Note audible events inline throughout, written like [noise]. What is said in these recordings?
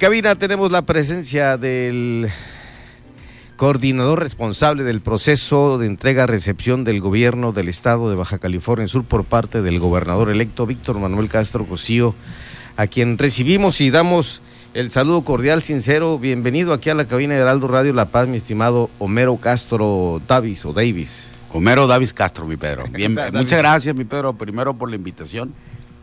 cabina tenemos la presencia del coordinador responsable del proceso de entrega-recepción del gobierno del estado de Baja California Sur por parte del gobernador electo Víctor Manuel Castro Cosío, a quien recibimos y damos el saludo cordial, sincero. Bienvenido aquí a la cabina de Heraldo Radio La Paz, mi estimado Homero Castro Davis o Davis. Homero Davis Castro, mi Pedro. [laughs] Bien, muchas gracias, mi Pedro, primero por la invitación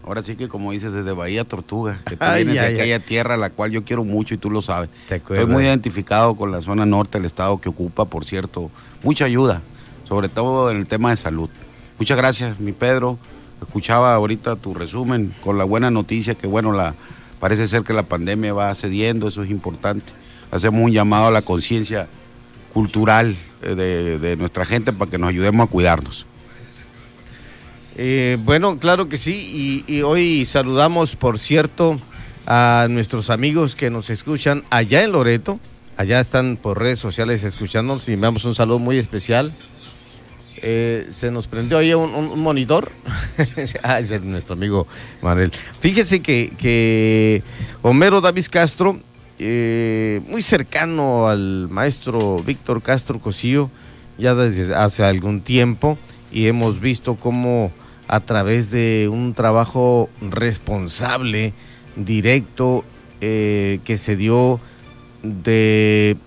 Ahora sí que como dices, desde Bahía Tortuga, que tú vienes de aquella tierra a la cual yo quiero mucho y tú lo sabes. Estoy muy identificado con la zona norte del estado que ocupa, por cierto, mucha ayuda, sobre todo en el tema de salud. Muchas gracias, mi Pedro. Escuchaba ahorita tu resumen con la buena noticia que, bueno, la, parece ser que la pandemia va cediendo, eso es importante. Hacemos un llamado a la conciencia cultural eh, de, de nuestra gente para que nos ayudemos a cuidarnos. Eh, bueno, claro que sí, y, hoy saludamos, por cierto, a nuestros amigos que nos escuchan allá en Loreto, allá están por redes sociales escuchándonos y enviamos un saludo muy especial. Eh, se nos prendió ahí un, monitor. [laughs] ah, es nuestro amigo Manuel. Fíjese que, Homero Davis Castro, eh, muy cercano al maestro Víctor Castro Cosío, ya desde hace algún tiempo, y hemos visto cómo a través de un trabajo responsable, directo, eh, que se dio de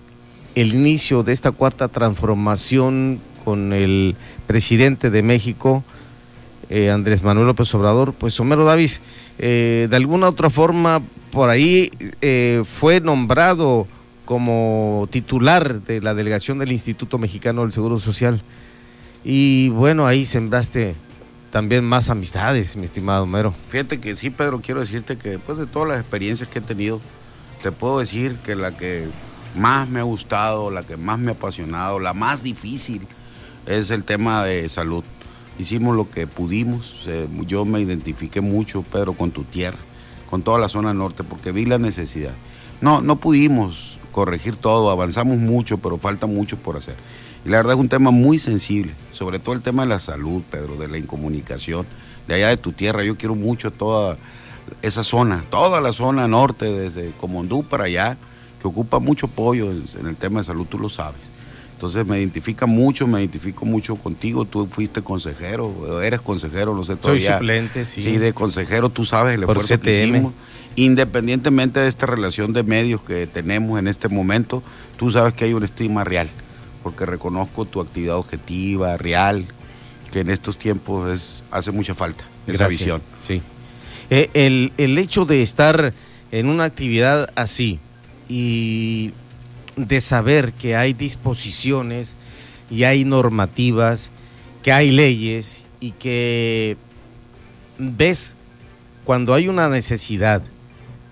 el inicio de esta cuarta transformación con el presidente de México, eh, Andrés Manuel López Obrador, pues Homero Davis, eh, de alguna otra forma por ahí fue nombrado como titular de la delegación del Instituto Mexicano del Seguro Social. Y bueno, ahí sembraste también más amistades, mi estimado Mero. Fíjate que sí, Pedro, quiero decirte que después de todas las experiencias que he tenido, te puedo decir que la que más me ha gustado, la que más me ha apasionado, la más difícil es el tema de salud. Hicimos lo que pudimos, yo me identifiqué mucho, Pedro, con tu tierra, con toda la zona norte, porque vi la necesidad. No, no pudimos corregir todo, avanzamos mucho, pero falta mucho por hacer. Y la verdad es un tema muy sensible, sobre todo el tema de la salud, Pedro, de la incomunicación, de allá de tu tierra. Yo quiero mucho toda esa zona, toda la zona norte, desde Comondú para allá, que ocupa mucho apoyo en, el tema de salud, tú lo sabes. Entonces me identifica mucho, me identifico mucho contigo. Tú fuiste consejero, eres consejero, no sé todavía. Soy suplente, sí. Sí, de consejero, tú sabes el esfuerzo que hicimos. Independientemente de esta relación de medios que tenemos en este momento, tú sabes que hay un estigma real porque reconozco tu actividad objetiva, real, que en estos tiempos es, hace mucha falta, esa visión. Sí. Eh, el, el hecho de estar en una actividad así y de saber que hay disposiciones y hay normativas, que hay leyes y que ves cuando hay una necesidad,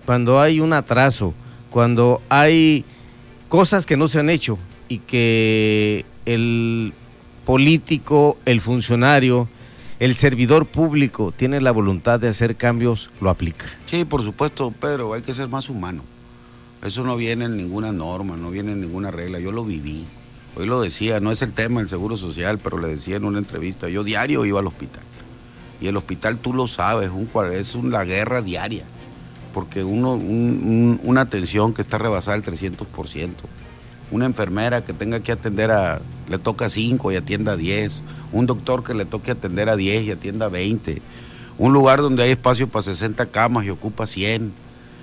cuando hay un atraso, cuando hay cosas que no se han hecho y que el político, el funcionario, el servidor público tiene la voluntad de hacer cambios, lo aplica. Sí, por supuesto, Pedro, hay que ser más humano. Eso no viene en ninguna norma, no viene en ninguna regla. Yo lo viví. Hoy lo decía, no es el tema del seguro social, pero le decía en una entrevista, yo diario iba al hospital. Y el hospital, tú lo sabes, un, es una guerra diaria. Porque uno, una atención que está rebasada el 300% una enfermera que tenga que atender a, le toca 5 y atienda a 10, un doctor que le toque atender a 10 y atienda a 20, un lugar donde hay espacio para 60 camas y ocupa 100.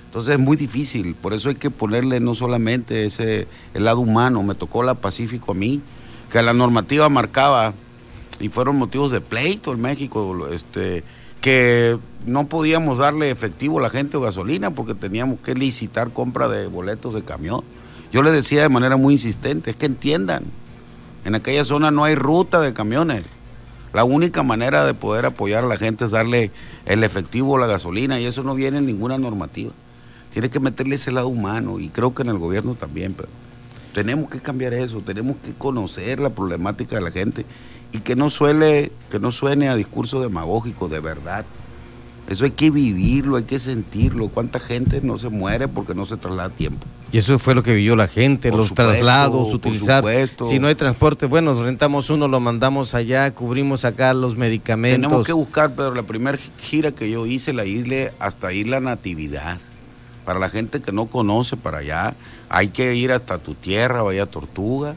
Entonces es muy difícil, por eso hay que ponerle no solamente ese el lado humano, me tocó la Pacífico a mí, que la normativa marcaba y fueron motivos de pleito en México, este que no podíamos darle efectivo a la gente o gasolina porque teníamos que licitar compra de boletos de camión. Yo le decía de manera muy insistente, es que entiendan, en aquella zona no hay ruta de camiones. La única manera de poder apoyar a la gente es darle el efectivo o la gasolina y eso no viene en ninguna normativa. Tiene que meterle ese lado humano y creo que en el gobierno también, pero tenemos que cambiar eso, tenemos que conocer la problemática de la gente y que no suele, que no suene a discurso demagógico, de verdad. Eso hay que vivirlo, hay que sentirlo. ¿Cuánta gente no se muere porque no se traslada a tiempo? Y eso fue lo que vivió la gente, los traslados, utilizar. Si no hay transporte, bueno, rentamos uno, lo mandamos allá, cubrimos acá los medicamentos. Tenemos que buscar, pero la primera gira que yo hice la isla hasta Isla Natividad. Para la gente que no conoce para allá, hay que ir hasta tu tierra, vaya Tortuga.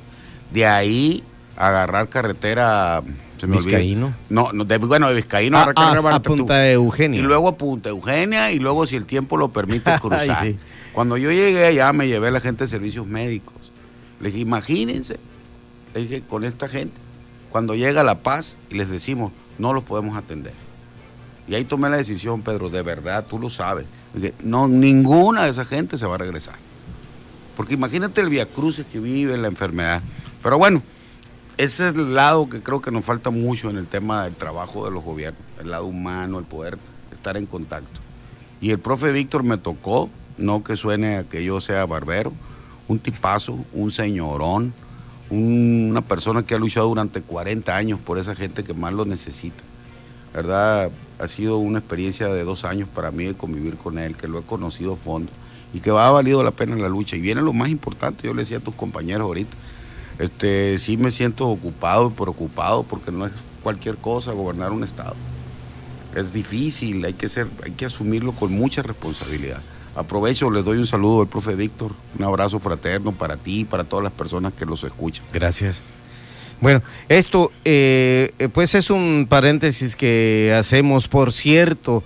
De ahí agarrar carretera. Se me Vizcaíno. No, no de, bueno, de Vizcaíno ah, ah, a Punta Eugenia. Y luego a Punta Eugenia y luego, si el tiempo lo permite, [laughs] cruzar. Cuando yo llegué allá, me llevé a la gente de servicios médicos. Le dije, imagínense, le dije, con esta gente, cuando llega La Paz y les decimos, no los podemos atender. Y ahí tomé la decisión, Pedro, de verdad, tú lo sabes. no, ninguna de esa gente se va a regresar. Porque imagínate el viacruces que vive, la enfermedad. Pero bueno, ese es el lado que creo que nos falta mucho en el tema del trabajo de los gobiernos, el lado humano, el poder estar en contacto. Y el profe Víctor me tocó, no que suene a que yo sea barbero, un tipazo, un señorón, una persona que ha luchado durante 40 años por esa gente que más lo necesita. ¿Verdad? Ha sido una experiencia de dos años para mí de convivir con él, que lo he conocido a fondo y que va a valido la pena la lucha. Y viene lo más importante, yo le decía a tus compañeros ahorita, este, sí me siento ocupado y preocupado porque no es cualquier cosa gobernar un estado. Es difícil, hay que, ser, hay que asumirlo con mucha responsabilidad. Aprovecho, les doy un saludo al profe Víctor, un abrazo fraterno para ti y para todas las personas que los escuchan. Gracias. Bueno, esto eh, pues es un paréntesis que hacemos, por cierto,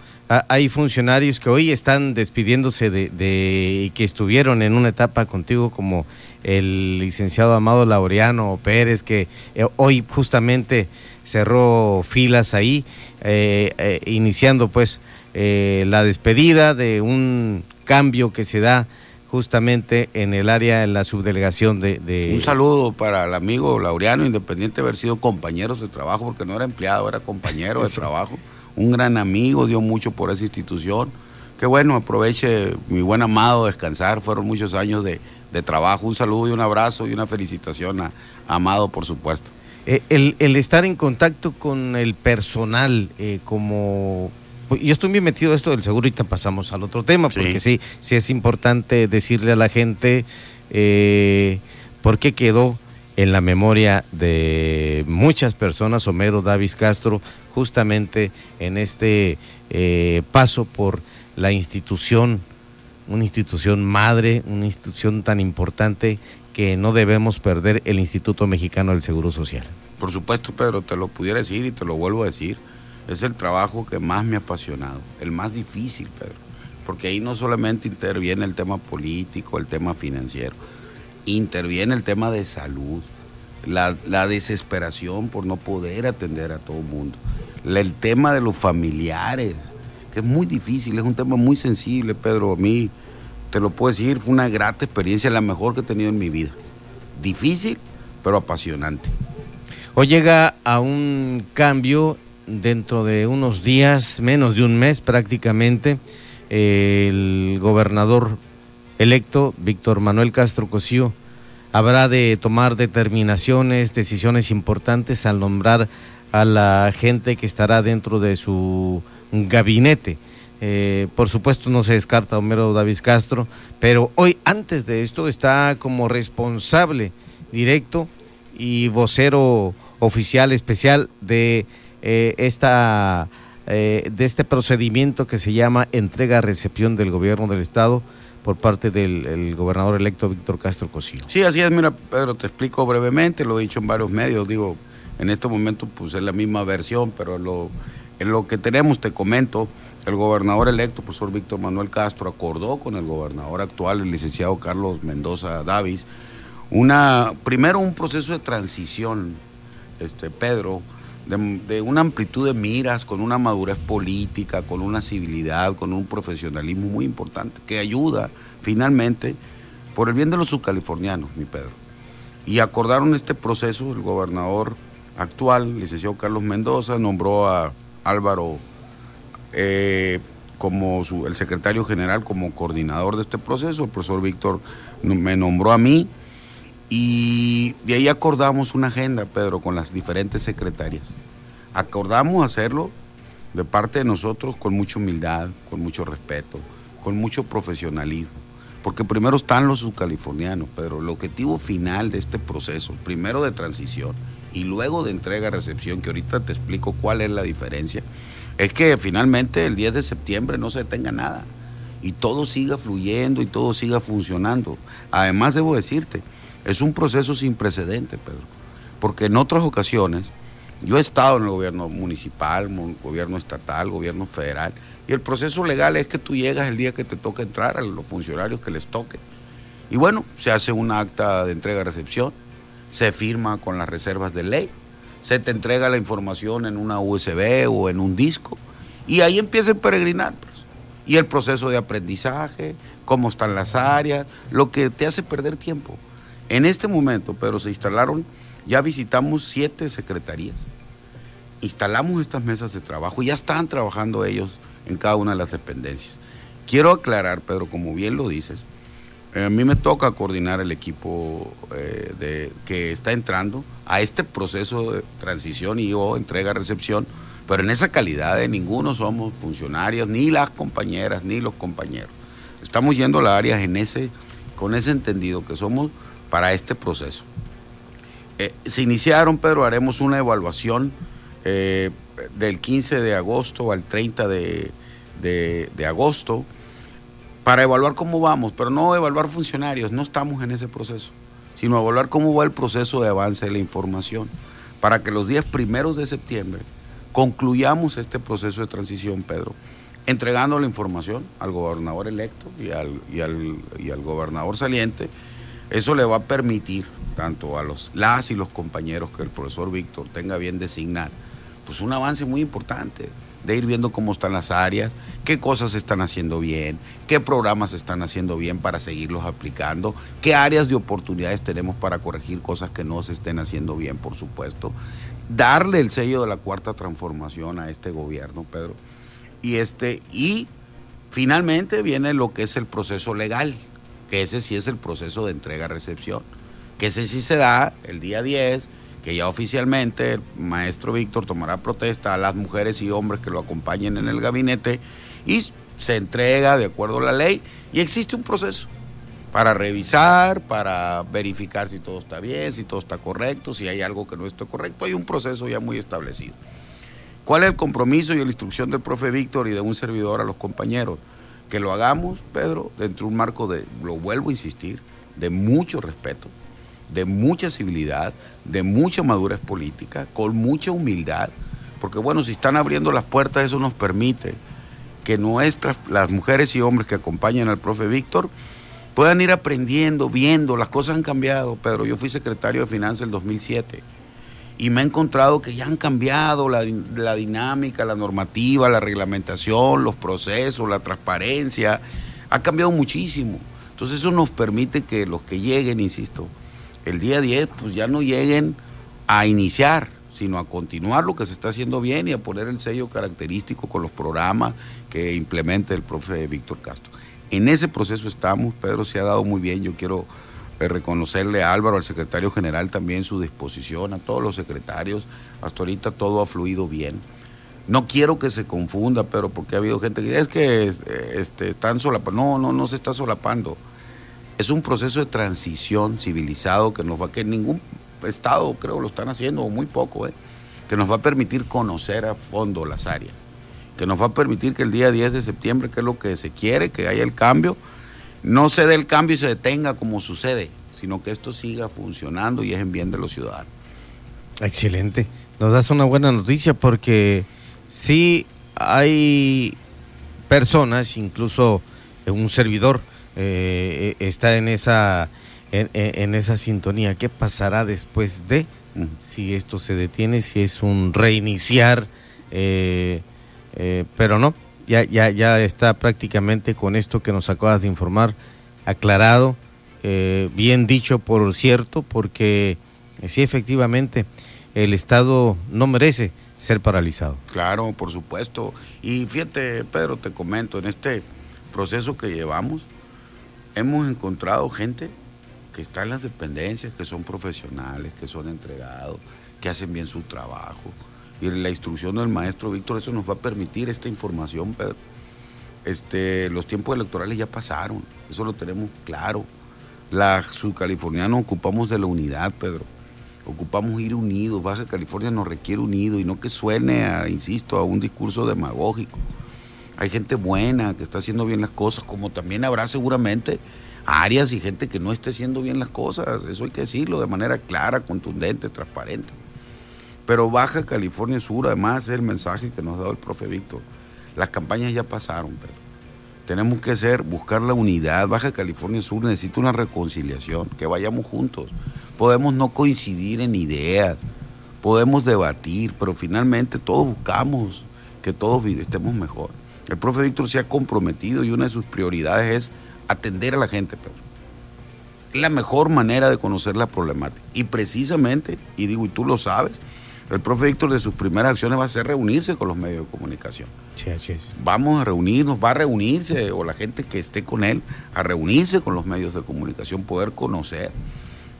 hay funcionarios que hoy están despidiéndose de, de, que estuvieron en una etapa contigo como el licenciado Amado Laureano Pérez, que eh, hoy justamente cerró filas ahí, eh, iniciando pues la despedida de un cambio que se da justamente en el área, en la subdelegación de, Un saludo para el amigo Laureano, independiente de haber sido compañeros de trabajo, porque no era empleado, era compañero de [laughs] trabajo. Un gran amigo, dio mucho por esa institución. Qué bueno, aproveche mi buen amado descansar, fueron muchos años de, trabajo. Un saludo y un abrazo y una felicitación a, Amado, por supuesto. Eh, el, estar en contacto con el personal eh, como yo estoy bien metido en esto del seguro y te pasamos al otro tema, porque sí, sí, es importante decirle a la gente eh, por qué quedó en la memoria de muchas personas Homero Davis Castro justamente en este eh, paso por la institución, una institución madre, una institución tan importante que no debemos perder el Instituto Mexicano del Seguro Social. Por supuesto, Pedro, te lo pudiera decir y te lo vuelvo a decir es el trabajo que más me ha apasionado, el más difícil, Pedro, porque ahí no solamente interviene el tema político, el tema financiero, interviene el tema de salud, la, desesperación por no poder atender a todo el mundo, el tema de los familiares, que es muy difícil, es un tema muy sensible, Pedro, a mí, te lo puedo decir, fue una grata experiencia, la mejor que he tenido en mi vida. Difícil, pero apasionante. Hoy llega a un cambio dentro de unos días, menos de un mes prácticamente, el gobernador electo, Víctor Manuel Castro Cosío, habrá de tomar determinaciones, decisiones importantes al nombrar a la gente que estará dentro de su gabinete. Eh, por supuesto no se descarta Homero Davis Castro, pero hoy antes de esto está como responsable directo y vocero oficial especial de eh, esta, eh, de este procedimiento que se llama entrega-recepción del gobierno del Estado por parte del gobernador electo Víctor Castro Cosío. Sí, así es, mira, Pedro, te explico brevemente, lo he dicho en varios medios, digo, en este momento es la misma versión, pero lo, en lo que tenemos te comento, el gobernador electo, profesor Víctor Manuel Castro, acordó con el gobernador actual, el licenciado Carlos Mendoza Davis, una, primero un proceso de transición, este, Pedro, de, una amplitud de miras, con una madurez política, con una civilidad, con un profesionalismo muy importante, que ayuda finalmente por el bien de los subcalifornianos, mi Pedro. Y acordaron este proceso, el gobernador actual, licenciado Carlos Mendoza, nombró a Álvaro eh, como el secretario general, como coordinador de este proceso, el profesor Víctor me nombró a mí y de ahí acordamos una agenda, Pedro, con las diferentes secretarias. Acordamos hacerlo de parte de nosotros con mucha humildad, con mucho respeto, con mucho profesionalismo. Porque primero están los subcalifornianos, Pedro. El objetivo final de este proceso, primero de transición y luego de entrega-recepción, que ahorita te explico cuál es la diferencia, es que finalmente el 10 de septiembre no se detenga nada y todo siga fluyendo y todo siga funcionando. Además, debo decirte, es un proceso sin precedentes, Pedro, porque en otras ocasiones yo he estado en el gobierno municipal, gobierno estatal, gobierno federal, y el proceso legal es que tú llegas el día que te toca entrar a los funcionarios que les toque. Y bueno, se hace un acta de entrega-recepción, se firma con las reservas de ley, se te entrega la información en una USB o en un disco, y ahí empieza el peregrinar. Pues. Y el proceso de aprendizaje, cómo están las áreas, lo que te hace perder tiempo. En este momento, pero se instalaron, ya visitamos siete secretarías, instalamos estas mesas de trabajo, y ya están trabajando ellos en cada una de las dependencias. Quiero aclarar, Pedro, como bien lo dices, eh, a mí me toca coordinar el equipo eh, de, que está entrando a este proceso de transición y o entrega-recepción, pero en esa calidad de ninguno somos funcionarios, ni las compañeras, ni los compañeros. Estamos yendo a las áreas en ese, con ese entendido que somos para este proceso. Eh, se iniciaron, Pedro, haremos una evaluación del 15 de agosto al 30 de, de, agosto para evaluar cómo vamos, pero no evaluar funcionarios, no estamos en ese proceso, sino evaluar cómo va el proceso de avance de la información, para que los días primeros de septiembre concluyamos este proceso de transición, Pedro, entregando la información al gobernador electo y al, y al, y al gobernador saliente. Eso le va a permitir tanto a los las y los compañeros que el profesor Víctor tenga bien designar pues un avance muy importante de ir viendo cómo están las áreas, qué cosas se están haciendo bien, qué programas se están haciendo bien para seguirlos aplicando, qué áreas de oportunidades tenemos para corregir cosas que no se estén haciendo bien, por supuesto. Darle el sello de la cuarta transformación a este gobierno, Pedro. Y este y finalmente viene lo que es el proceso legal, que ese sí es el proceso de entrega-recepción, que ese sí se da el día 10 que ya oficialmente el maestro Víctor tomará protesta a las mujeres y hombres que lo acompañen en el gabinete y se entrega de acuerdo a la ley y existe un proceso para revisar, para verificar si todo está bien, si todo está correcto, si hay algo que no esté correcto, hay un proceso ya muy establecido. ¿Cuál es el compromiso y la instrucción del profe Víctor y de un servidor a los compañeros? Que lo hagamos, Pedro, dentro de un marco de, lo vuelvo a insistir, de mucho respeto, de mucha civilidad, de mucha madurez política, con mucha humildad, porque bueno, si están abriendo las puertas, eso nos permite que nuestras, las mujeres y hombres que acompañan al profe Víctor, puedan ir aprendiendo, viendo, las cosas han cambiado, Pedro, yo fui secretario de Finanzas el 2007 y me he encontrado que ya han cambiado la, la dinámica, la normativa, la reglamentación, los procesos, la transparencia, ha cambiado muchísimo. Entonces eso nos permite que los que lleguen, insisto, el día 10 pues ya no lleguen a iniciar, sino a continuar lo que se está haciendo bien y a poner el sello característico con los programas que implemente el profe Víctor Castro. En ese proceso estamos, Pedro se ha dado muy bien, yo quiero reconocerle a Álvaro, al secretario general también su disposición, a todos los secretarios, hasta ahorita todo ha fluido bien. No quiero que se confunda, pero porque ha habido gente que es que eh, este, están solapando. No, no, no se está solapando es un proceso de transición civilizado que nos va, que ningún estado creo lo están haciendo, o muy poco, ¿eh? que nos va a permitir conocer a fondo las áreas, que nos va a permitir que el día 10 de septiembre, que es lo que se quiere, que haya el cambio, no se dé el cambio y se detenga como sucede, sino que esto siga funcionando y es en bien de los ciudadanos. Excelente. Nos das una buena noticia porque sí hay personas, incluso un servidor, eh, está en esa, en, esa sintonía. ¿Qué pasará después de si esto se detiene, si es un reiniciar? Eh, eh, pero no, ya, ya, ya está prácticamente con esto que nos acabas de informar aclarado, bien dicho por cierto, porque sí efectivamente el Estado no merece ser paralizado. Claro, por supuesto. Y fíjate, Pedro, te comento, en este proceso que llevamos, hemos encontrado gente que está en las dependencias, que son profesionales, que son entregados, que hacen bien su trabajo. Y la instrucción del maestro Víctor, eso nos va a permitir esta información, Pedro. Este, los tiempos electorales ya pasaron, eso lo tenemos claro. La subcalifornianos ocupamos de la unidad, Pedro. Ocupamos ir unidos. Baja California nos requiere unidos y no que suene, a, insisto, a un discurso demagógico. Hay gente buena que está haciendo bien las cosas, como también habrá seguramente áreas y gente que no esté haciendo bien las cosas. Eso hay que decirlo de manera clara, contundente, transparente. Pero Baja California Sur, además, es el mensaje que nos ha dado el profe Víctor. Las campañas ya pasaron, pero tenemos que ser, buscar la unidad. Baja California Sur necesita una reconciliación, que vayamos juntos. Podemos no coincidir en ideas, podemos debatir, pero finalmente todos buscamos que todos estemos mejor. El profe Víctor se ha comprometido y una de sus prioridades es atender a la gente, Pedro. Es la mejor manera de conocer la problemática. Y precisamente, y digo, y tú lo sabes, el profe Víctor de sus primeras acciones va a ser reunirse con los medios de comunicación. Sí, así es. Vamos a reunirnos, va a reunirse, o la gente que esté con él, a reunirse con los medios de comunicación, poder conocer.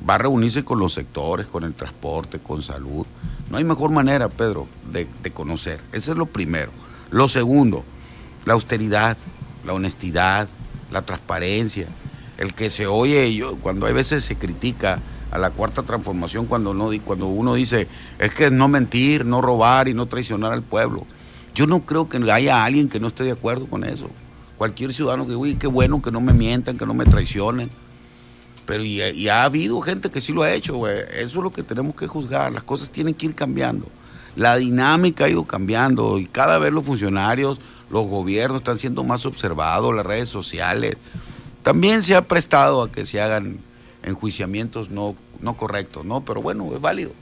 Va a reunirse con los sectores, con el transporte, con salud. No hay mejor manera, Pedro, de, de conocer. Ese es lo primero. Lo segundo, la austeridad, la honestidad, la transparencia, el que se oye, yo, cuando hay veces se critica a la cuarta transformación cuando, no, cuando uno dice, es que no mentir, no robar y no traicionar al pueblo. Yo no creo que haya alguien que no esté de acuerdo con eso. Cualquier ciudadano que, uy, qué bueno que no me mientan, que no me traicionen. Pero y, ha habido gente que sí lo ha hecho, Eso es lo que tenemos que juzgar. Las cosas tienen que ir cambiando. La dinámica ha ido cambiando y cada vez los funcionarios, los gobiernos están siendo más observados, las redes sociales. También se ha prestado a que se hagan enjuiciamientos no, no correctos, ¿no? Pero bueno, es válido.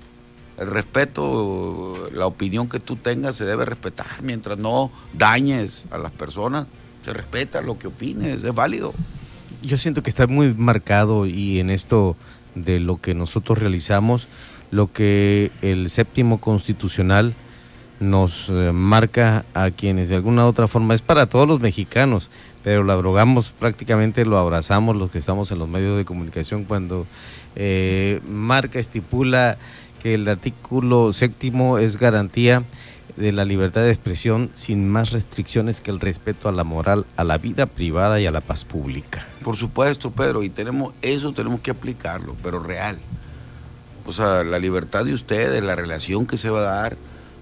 El respeto, la opinión que tú tengas se debe respetar mientras no dañes a las personas. Se respeta lo que opines, es válido. Yo siento que está muy marcado y en esto de lo que nosotros realizamos, lo que el séptimo constitucional nos eh, marca a quienes de alguna u otra forma es para todos los mexicanos, pero lo abrogamos prácticamente, lo abrazamos los que estamos en los medios de comunicación cuando eh, marca, estipula que el artículo séptimo es garantía de la libertad de expresión sin más restricciones que el respeto a la moral, a la vida privada y a la paz pública. Por supuesto, Pedro, y tenemos eso tenemos que aplicarlo, pero real. O sea, la libertad de ustedes, la relación que se va a dar,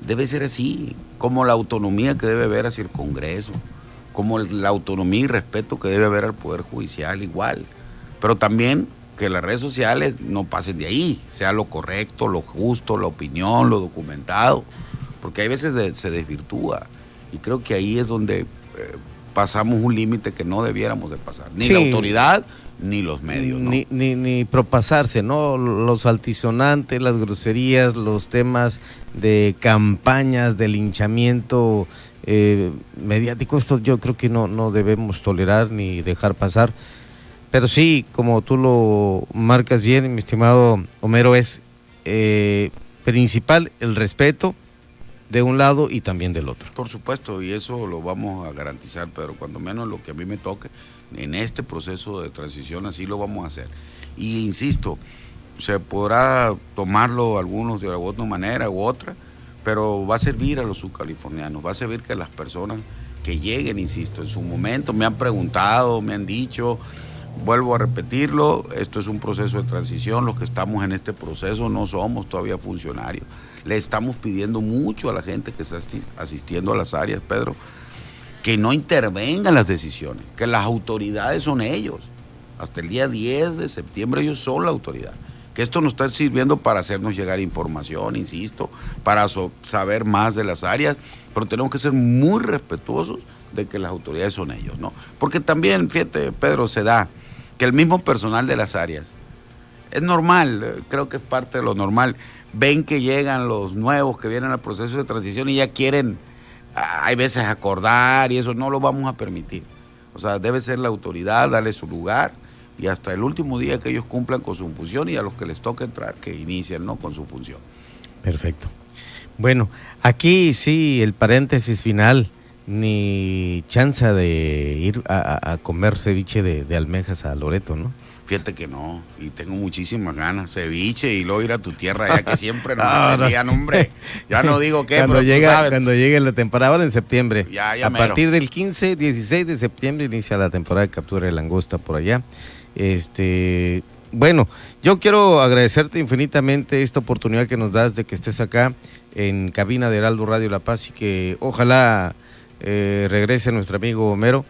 debe ser así, como la autonomía que debe haber hacia el Congreso, como la autonomía y respeto que debe haber al Poder Judicial igual. Pero también que las redes sociales no pasen de ahí, sea lo correcto, lo justo, la opinión, lo documentado, porque hay veces se desvirtúa. Y creo que ahí es donde eh, pasamos un límite que no debiéramos de pasar. Ni la autoridad, ni los medios. Ni, ni, ni, propasarse, ¿no? Los altisonantes, las groserías, los temas de campañas, de linchamiento eh, mediático, esto yo creo que no, no debemos tolerar ni dejar pasar. Pero sí, como tú lo marcas bien, mi estimado Homero, es eh, principal el respeto de un lado y también del otro. Por supuesto, y eso lo vamos a garantizar, pero cuando menos lo que a mí me toque, en este proceso de transición así lo vamos a hacer. Y insisto, se podrá tomarlo algunos de alguna manera u otra, pero va a servir a los subcalifornianos, va a servir que las personas que lleguen, insisto, en su momento me han preguntado, me han dicho, vuelvo a repetirlo, esto es un proceso de transición, los que estamos en este proceso no somos todavía funcionarios. Le estamos pidiendo mucho a la gente que está asistiendo a las áreas, Pedro, que no intervengan las decisiones, que las autoridades son ellos. Hasta el día 10 de septiembre ellos son la autoridad. Que esto nos está sirviendo para hacernos llegar información, insisto, para saber más de las áreas, pero tenemos que ser muy respetuosos de que las autoridades son ellos, ¿no? Porque también, fíjate, Pedro, se da que el mismo personal de las áreas, es normal, creo que es parte de lo normal, ven que llegan los nuevos que vienen al proceso de transición y ya quieren hay veces acordar y eso no lo vamos a permitir. O sea, debe ser la autoridad, darle su lugar y hasta el último día que ellos cumplan con su función y a los que les toque entrar, que inicien ¿no? con su función. Perfecto. Bueno, aquí sí, el paréntesis final, ni chance de ir a, comer ceviche de, de almejas a Loreto, ¿no? Fíjate que no, y tengo muchísimas ganas. Ceviche y luego ir a tu tierra, ya que siempre [laughs] nos no, hombre. Ya no digo qué, cuando llega, Cuando llegue la temporada, ahora en septiembre. a partir del 15, 16 de septiembre inicia la temporada de captura de langosta por allá. Este, bueno, yo quiero agradecerte infinitamente esta oportunidad que nos das de que estés acá en cabina de Heraldo Radio La Paz y que ojalá eh, regrese nuestro amigo Homero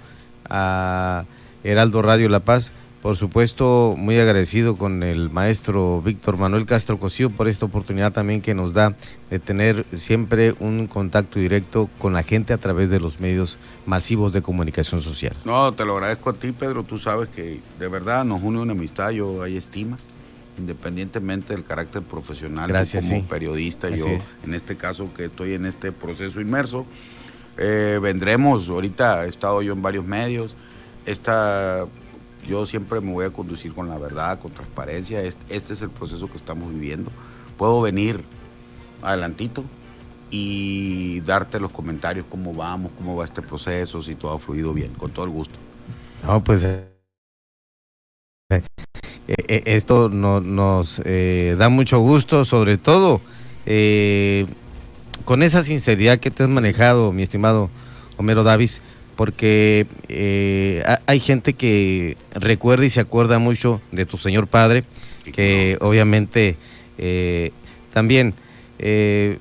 a Heraldo Radio La Paz. Por supuesto, muy agradecido con el maestro Víctor Manuel Castro Cosío por esta oportunidad también que nos da de tener siempre un contacto directo con la gente a través de los medios masivos de comunicación social. No, te lo agradezco a ti, Pedro. Tú sabes que de verdad nos une una amistad, yo hay estima, independientemente del carácter profesional Gracias, como sí. periodista, Así yo es. en este caso que estoy en este proceso inmerso. Eh, vendremos, ahorita he estado yo en varios medios, esta, yo siempre me voy a conducir con la verdad, con transparencia, este, este es el proceso que estamos viviendo. Puedo venir adelantito y darte los comentarios, cómo vamos, cómo va este proceso, si todo ha fluido bien, con todo el gusto. No, pues eh, eh, eh, esto no- nos da mucho gusto, sobre todo con esa sinceridad que te has manejado, mi estimado Homero Davis, porque eh, ha- hay gente que recuerda y se acuerda mucho de tu señor padre, que obviamente eh, también eh,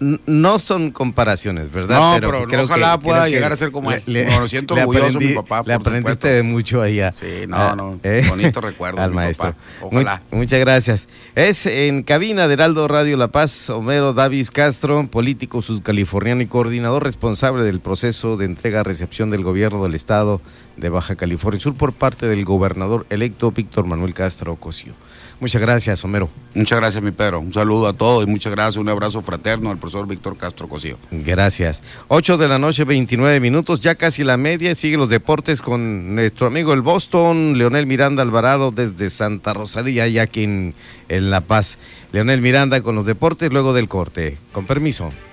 no son comparaciones, ¿verdad? No, pero creo ojalá pueda creo llegar a ser como él. le- No, lo siento le orgulloso mi papá, Le aprendiste supuesto. de mucho allá. Sí, no, Ah, no, [laughs] ¿eh? bonito recuerdo Al mi maestro. papá. Ojalá. Much- muchas gracias. Es en cabina de Heraldo Radio La Paz, Homero Davis Castro, político subcaliforniano y coordinador responsable del proceso de entrega-recepción del gobierno del estado de Baja California Sur por parte del gobernador electo Víctor Manuel Castro Cosío. Muchas gracias, Homero. Muchas gracias, mi Pedro. Un saludo a todos y muchas gracias. Un abrazo fraterno al profesor Víctor Castro Cosío. Gracias. 8 de la noche, 29 minutos, ya casi la media. Sigue los deportes con nuestro amigo el Boston, Leonel Miranda Alvarado desde Santa Rosalía, ya aquí en, en La Paz. Leonel Miranda con los deportes luego del corte. Con permiso.